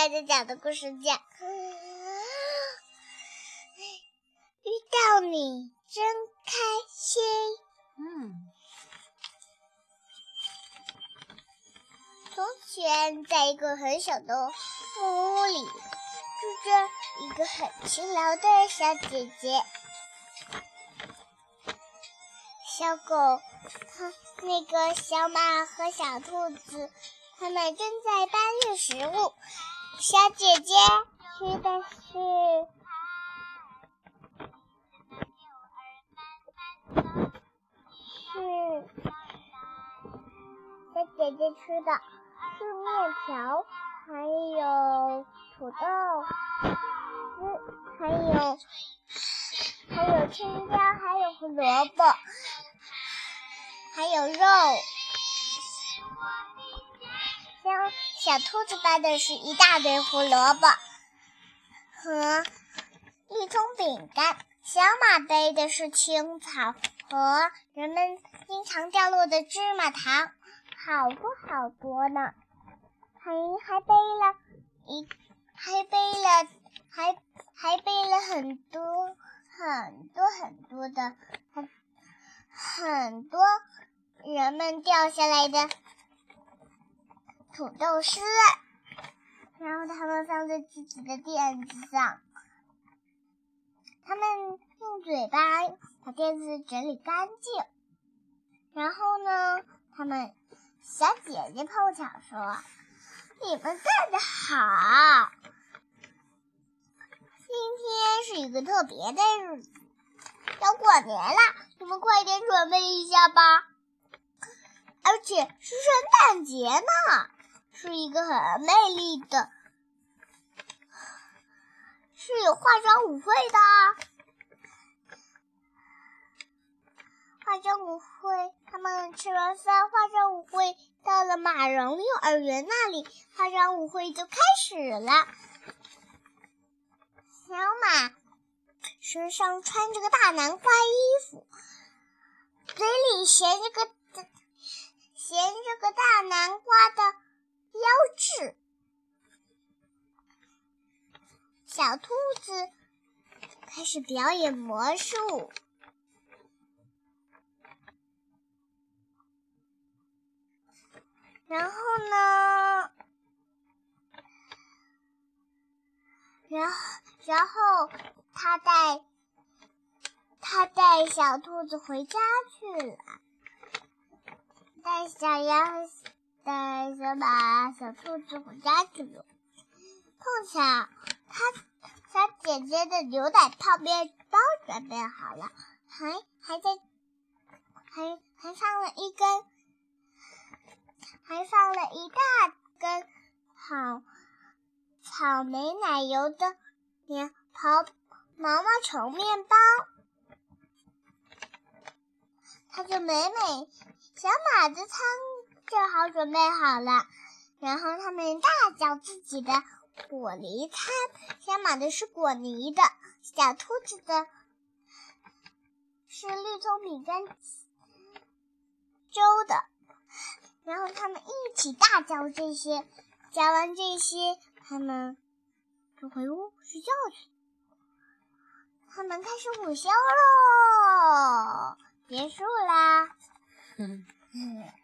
大家讲的故事叫《遇到你真开心》。嗯，从前，在一个很小的木屋里，住着一个很勤劳的小姐姐。小狗，它那个小马和小兔子，它们正在搬运食物。小姐姐吃的是，是小姐姐吃的是面条，还有土豆丝，还有还有青椒，还有胡萝卜。还有肉，小小兔子搬的是一大堆胡萝卜和一葱饼干，小马背的是青草和人们经常掉落的芝麻糖，好多好多呢，还还背了一还背了还还背了很多很多很多的很很多。人们掉下来的土豆丝，然后他们放在自己的垫子上。他们用嘴巴把垫子整理干净。然后呢，他们小姐姐碰巧说：“你们干得好！今天是一个特别的日子，要过年了，你们快点准备一下吧。”而且是圣诞节呢，是一个很美丽的，是有化妆舞会的。化妆舞会，他们吃完饭，化妆舞会到了马蓉幼儿园那里，化妆舞会就开始了。小马身上穿着个大南瓜衣服，嘴里衔着个。衔着个大南瓜的标志，小兔子开始表演魔术。然后呢？然后，然后他带他带小兔子回家去了。带小羊、带小马、小兔子回家去了。碰巧，他小姐姐的牛奶泡面包准备好了，还还在，还还放了一根，还放了一大根草草莓奶油的面泡毛毛虫面包。他就美美。小马的餐正好准备好了，然后他们大叫自己的果泥餐。先买的是果泥的，小兔子的是绿葱饼干粥的。然后他们一起大叫这些，叫完这些，他们就回屋睡觉去。他们开始午休喽，结束啦。嗯。